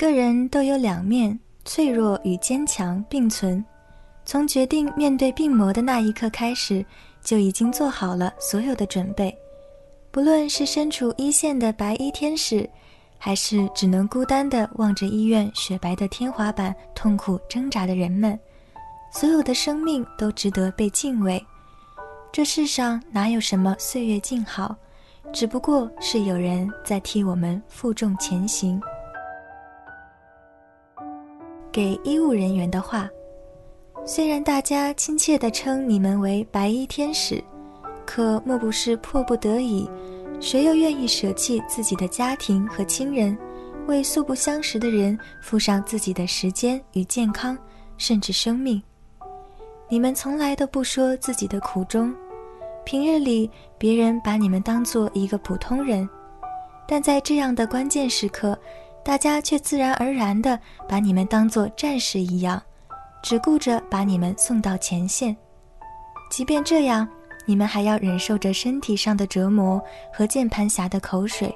个人都有两面，脆弱与坚强并存。从决定面对病魔的那一刻开始，就已经做好了所有的准备。不论是身处一线的白衣天使，还是只能孤单地望着医院雪白的天花板痛苦挣扎的人们，所有的生命都值得被敬畏。这世上哪有什么岁月静好，只不过是有人在替我们负重前行。给医务人员的话，虽然大家亲切地称你们为白衣天使，可莫不是迫不得已？谁又愿意舍弃自己的家庭和亲人，为素不相识的人付上自己的时间与健康，甚至生命？你们从来都不说自己的苦衷，平日里别人把你们当做一个普通人，但在这样的关键时刻。大家却自然而然地把你们当作战士一样，只顾着把你们送到前线。即便这样，你们还要忍受着身体上的折磨和键盘侠的口水。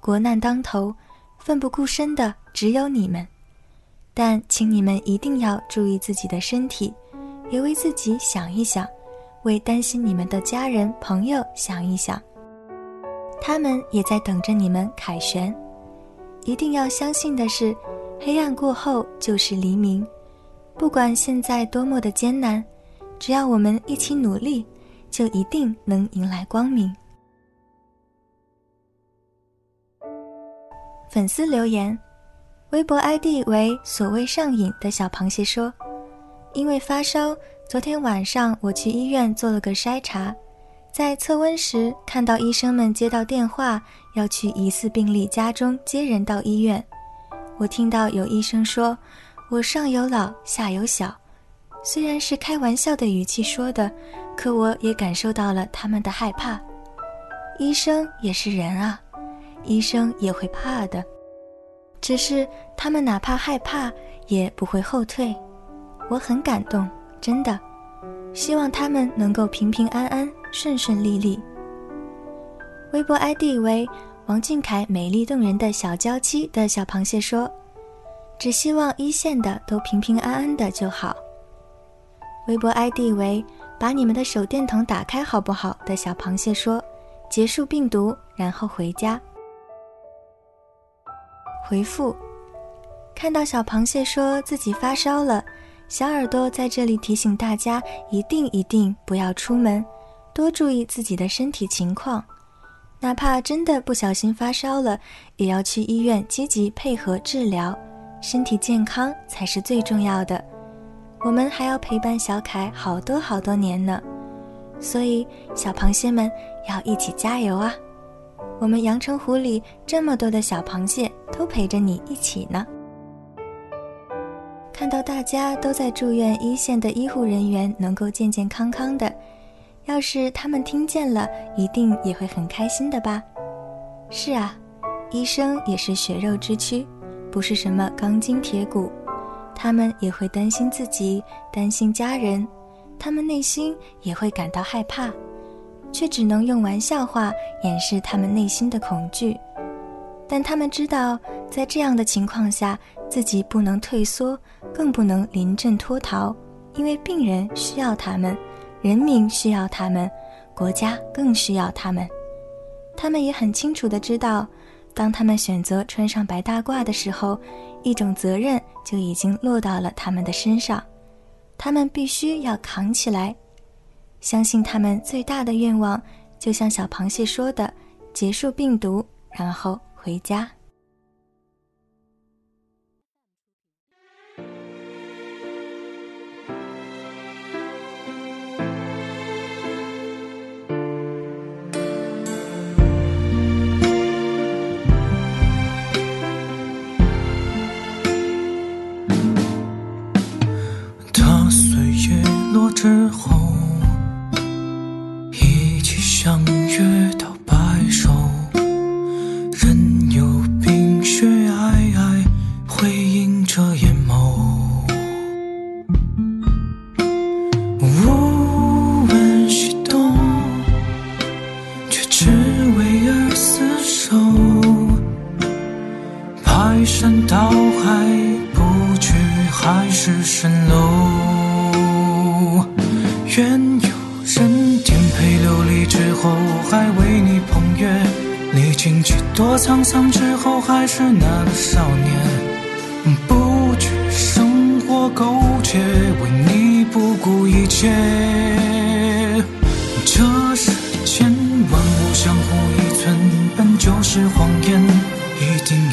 国难当头，奋不顾身的只有你们。但请你们一定要注意自己的身体，也为自己想一想，为担心你们的家人朋友想一想。他们也在等着你们凯旋。一定要相信的是，黑暗过后就是黎明。不管现在多么的艰难，只要我们一起努力，就一定能迎来光明。粉丝留言，微博 ID 为“所谓上瘾”的小螃蟹说：“因为发烧，昨天晚上我去医院做了个筛查。”在测温时，看到医生们接到电话，要去疑似病例家中接人到医院。我听到有医生说：“我上有老，下有小。”虽然是开玩笑的语气说的，可我也感受到了他们的害怕。医生也是人啊，医生也会怕的，只是他们哪怕害怕，也不会后退。我很感动，真的。希望他们能够平平安安、顺顺利利。微博 ID 为王俊凯美丽动人的小娇妻的小螃蟹说：“只希望一线的都平平安安的就好。”微博 ID 为把你们的手电筒打开好不好？的小螃蟹说：“结束病毒，然后回家。”回复：看到小螃蟹说自己发烧了。小耳朵在这里提醒大家，一定一定不要出门，多注意自己的身体情况。哪怕真的不小心发烧了，也要去医院积极配合治疗。身体健康才是最重要的。我们还要陪伴小凯好多好多年呢，所以小螃蟹们要一起加油啊！我们阳澄湖里这么多的小螃蟹都陪着你一起呢。看到大家都在祝愿一线的医护人员能够健健康康的，要是他们听见了，一定也会很开心的吧？是啊，医生也是血肉之躯，不是什么钢筋铁骨，他们也会担心自己，担心家人，他们内心也会感到害怕，却只能用玩笑话掩饰他们内心的恐惧。但他们知道，在这样的情况下，自己不能退缩，更不能临阵脱逃，因为病人需要他们，人民需要他们，国家更需要他们。他们也很清楚的知道，当他们选择穿上白大褂的时候，一种责任就已经落到了他们的身上，他们必须要扛起来。相信他们最大的愿望，就像小螃蟹说的：“结束病毒，然后回家。”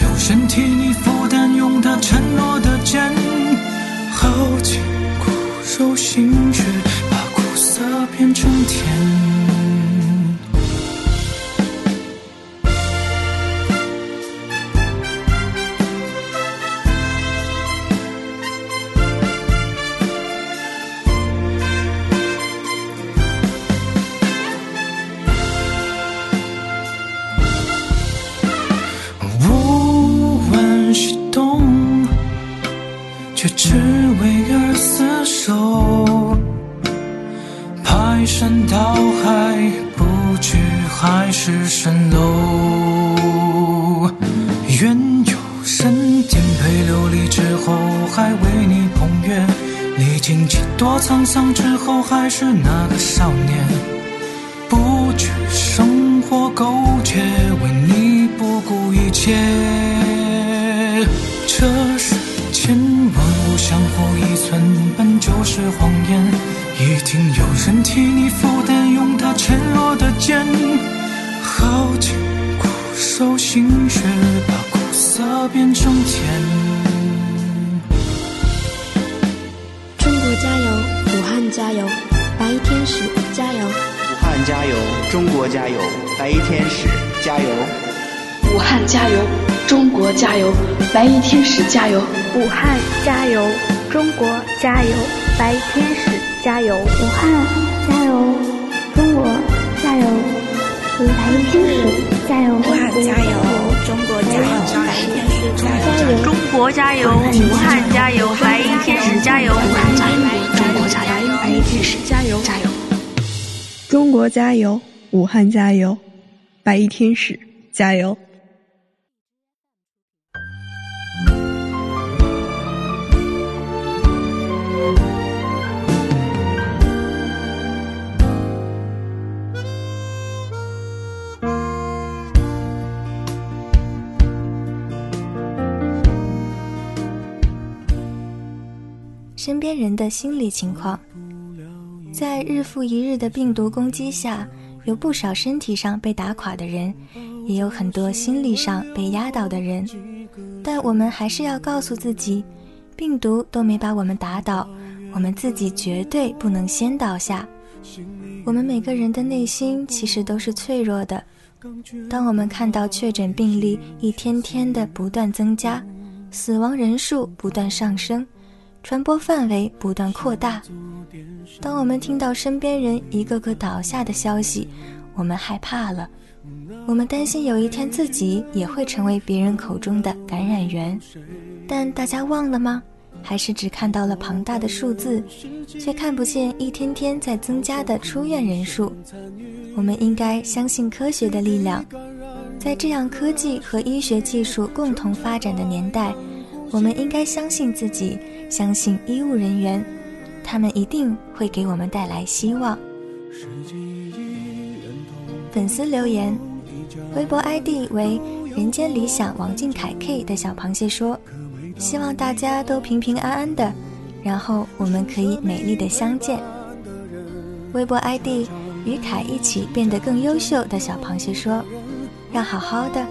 有身体你负担，用他承诺的肩，耗尽骨肉心血。把苦涩变成甜。愿有人颠沛流离之后还为你捧月，历经几多沧桑之后，还是那个少年，不惧生活苟且，为你不顾一切。这世间万物相互依存，本就是谎言，一定有人替你负担，用他沉落的肩，耗尽苦守心血，把苦涩变成甜。加油，武汉加油，白衣天使加油！武汉加油，中国加油，白衣天使加油！武汉加油，中国加油，白衣天使加油！武汉加油，中国加油，白衣天使加油！武汉加油，中国加油，白衣天使加油！武汉加油，中国加油，白衣天使加油！中国加油，武汉加油，白衣天使加油！武汉加油！中国加油！白衣天使加油！加油！中国加油！武汉加油！白衣天使加油！身边人的心理情况。在日复一日的病毒攻击下，有不少身体上被打垮的人，也有很多心理上被压倒的人。但我们还是要告诉自己，病毒都没把我们打倒，我们自己绝对不能先倒下。我们每个人的内心其实都是脆弱的。当我们看到确诊病例一天天的不断增加，死亡人数不断上升，传播范围不断扩大。当我们听到身边人一个个倒下的消息，我们害怕了，我们担心有一天自己也会成为别人口中的感染源。但大家忘了吗？还是只看到了庞大的数字，却看不见一天天在增加的出院人数。我们应该相信科学的力量，在这样科技和医学技术共同发展的年代，我们应该相信自己，相信医务人员。他们一定会给我们带来希望。粉丝留言，微博 ID 为“人间理想王俊凯 K” 的小螃蟹说：“希望大家都平平安安的，然后我们可以美丽的相见。”微博 ID 与凯一起变得更优秀的小螃蟹说：“要好好的，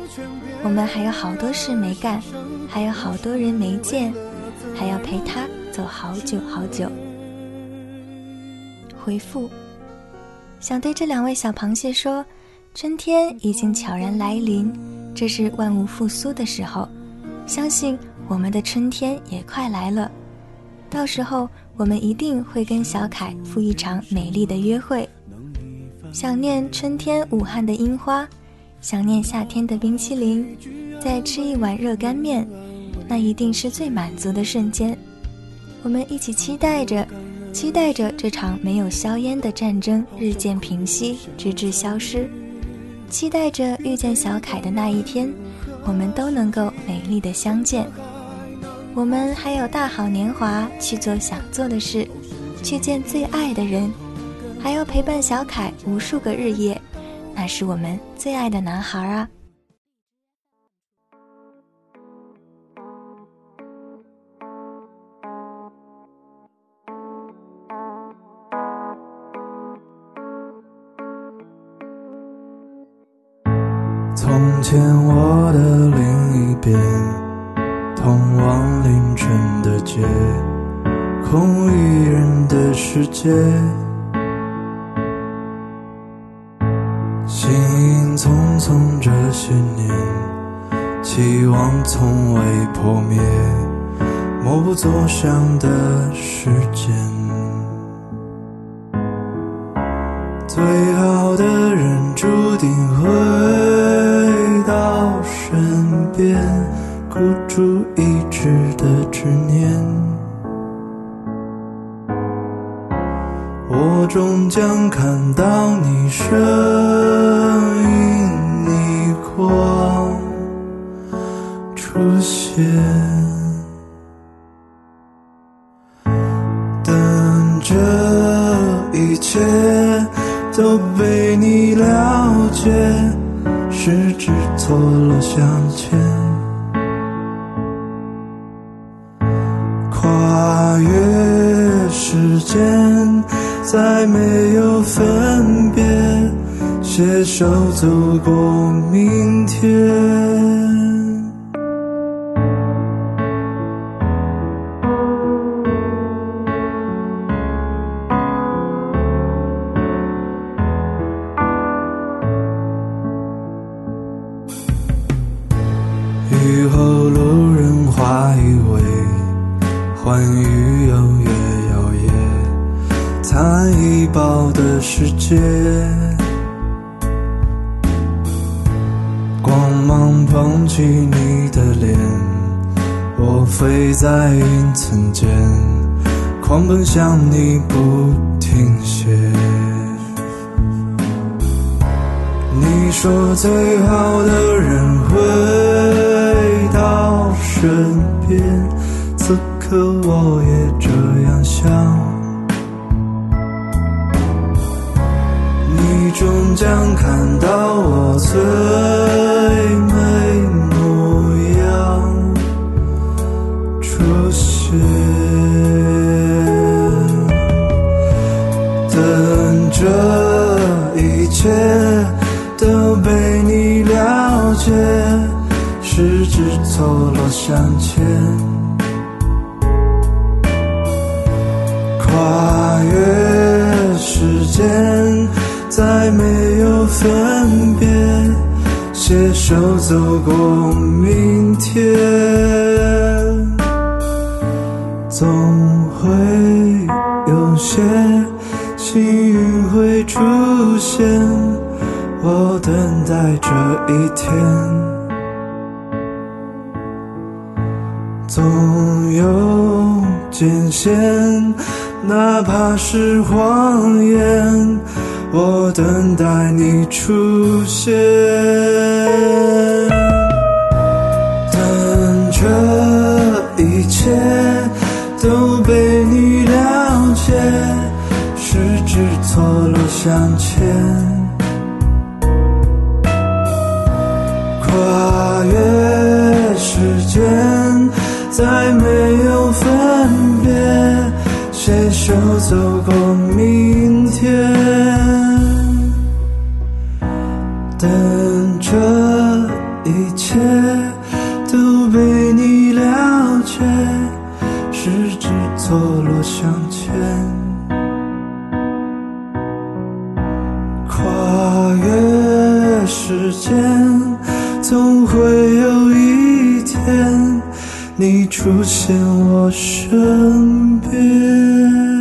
我们还有好多事没干，还有好多人没见，还要陪他走好久好久。”回复。想对这两位小螃蟹说：春天已经悄然来临，这是万物复苏的时候，相信我们的春天也快来了。到时候我们一定会跟小凯赴一场美丽的约会。想念春天武汉的樱花，想念夏天的冰淇淋，再吃一碗热干面，那一定是最满足的瞬间。我们一起期待着。期待着这场没有硝烟的战争日渐平息，直至消失；期待着遇见小凯的那一天，我们都能够美丽的相见。我们还有大好年华去做想做的事，去见最爱的人，还要陪伴小凯无数个日夜，那是我们最爱的男孩啊！行影匆匆这些年，期望从未破灭，默不作响的时间。最好的人注定会。到身边，孤注一掷的执念，终将看到你身影逆光出现，等这一切都被你了解。十指错落相牵，跨越时间，再没有分别，携手走过明天。界，光芒捧起你的脸，我飞在云层间，狂奔向你不停歇。你说最好的人回到身边，此刻我也这样想。终将看到我最美模样出现，等这一切都被你了解，十指错落相牵，跨越时间。没有分别，携手走过明天，总会有些幸运会出现。我等待这一天，总有艰险，哪怕是谎言。我等待你出现，等这一切都被你了解，十指错落向前。时间。总会有一天，你出现我身边。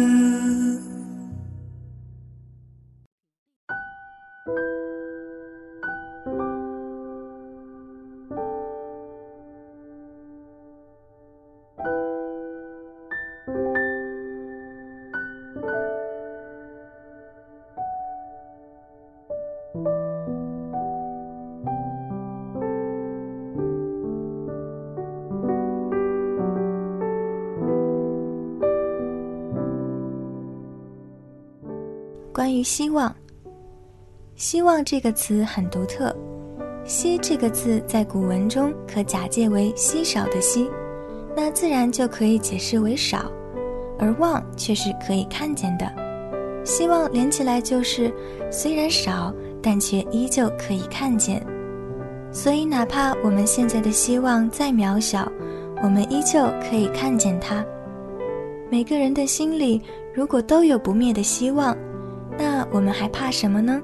关于希望，希望这个词很独特。希这个字在古文中可假借为稀少的稀，那自然就可以解释为少；而望却是可以看见的。希望连起来就是虽然少，但却依旧可以看见。所以，哪怕我们现在的希望再渺小，我们依旧可以看见它。每个人的心里，如果都有不灭的希望。我们还怕什么呢？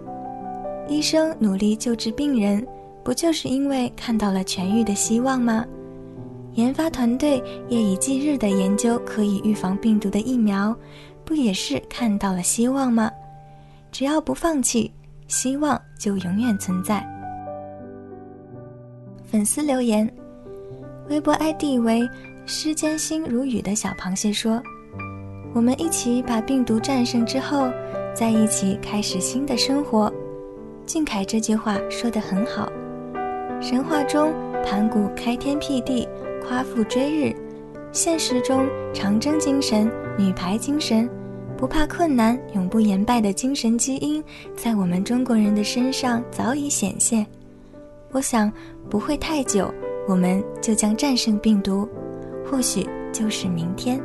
医生努力救治病人，不就是因为看到了痊愈的希望吗？研发团队夜以继日的研究可以预防病毒的疫苗，不也是看到了希望吗？只要不放弃，希望就永远存在。粉丝留言，微博 ID 为“诗间心如雨”的小螃蟹说：“我们一起把病毒战胜之后。”在一起开始新的生活，俊凯这句话说得很好。神话中盘古开天辟地，夸父追日；现实中长征精神、女排精神、不怕困难、永不言败的精神基因，在我们中国人的身上早已显现。我想不会太久，我们就将战胜病毒，或许就是明天。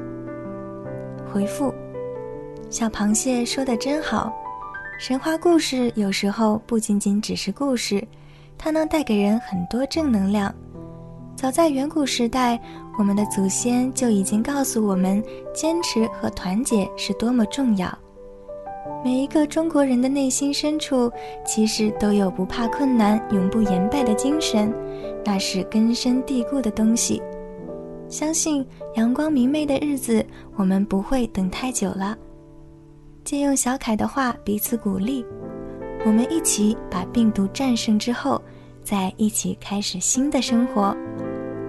回复。小螃蟹说的真好，神话故事有时候不仅仅只是故事，它能带给人很多正能量。早在远古时代，我们的祖先就已经告诉我们，坚持和团结是多么重要。每一个中国人的内心深处，其实都有不怕困难、永不言败的精神，那是根深蒂固的东西。相信阳光明媚的日子，我们不会等太久了。借用小凯的话，彼此鼓励，我们一起把病毒战胜之后，再一起开始新的生活，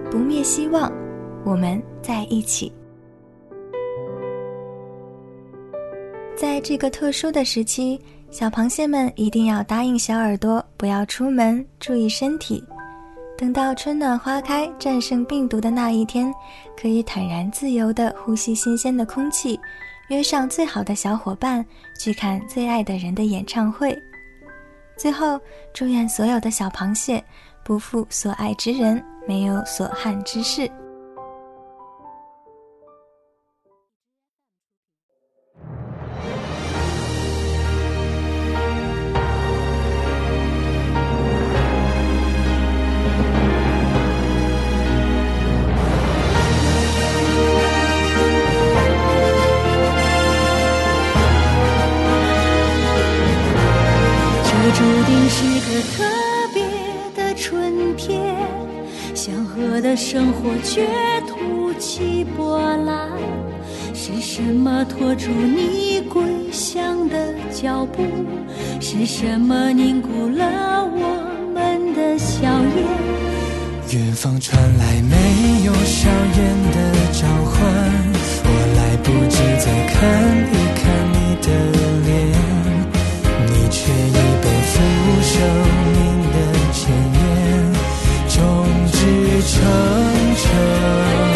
不灭希望，我们在一起。在这个特殊的时期，小螃蟹们一定要答应小耳朵，不要出门，注意身体。等到春暖花开、战胜病毒的那一天，可以坦然自由地呼吸新鲜的空气。约上最好的小伙伴去看最爱的人的演唱会。最后，祝愿所有的小螃蟹不负所爱之人，没有所憾之事。是个特别的春天，祥和的生活却突起波澜。是什么拖住你归乡的脚步？是什么凝固了我们的笑颜？远方传来没有硝烟的召唤，我来不及再看一看你的脸，成全，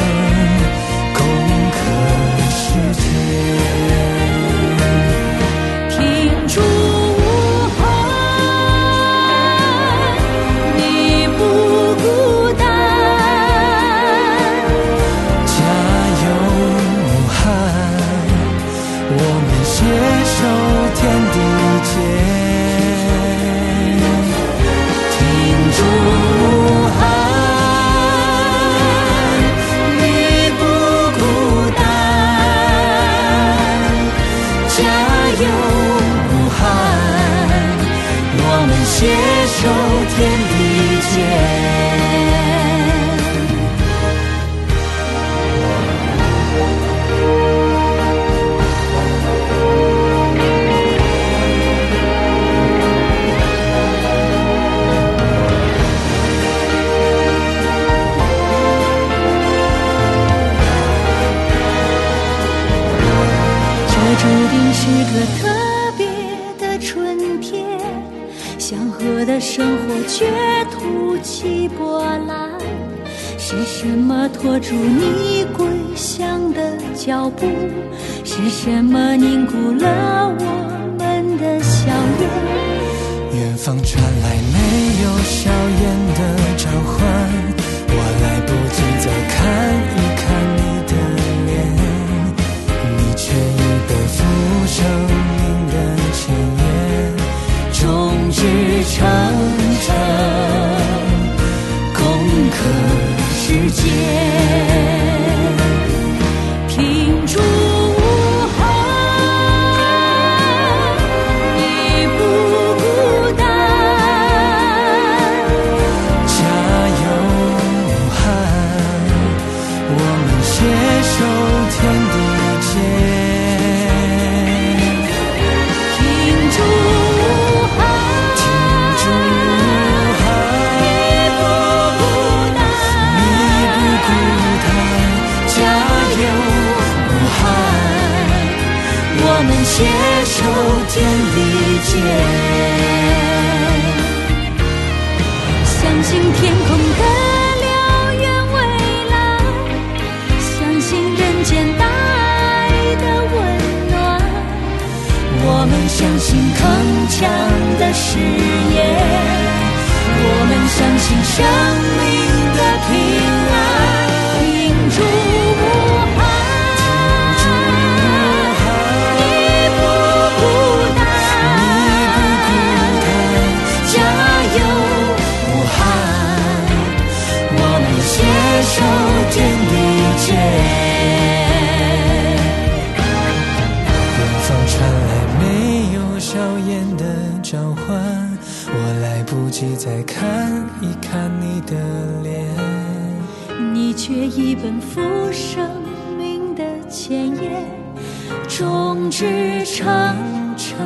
脚步？是什么凝固了我们的笑颜？远方传来没有硝携手天地间，相信天空的辽远未来，相信人间大爱的温暖。我们相信铿锵的誓言，我们相信生命的平安，停住。手天地间，远方传来没有硝烟的召唤，我来不及再看一看你的脸，你却已奔赴生命的前沿，众志成城，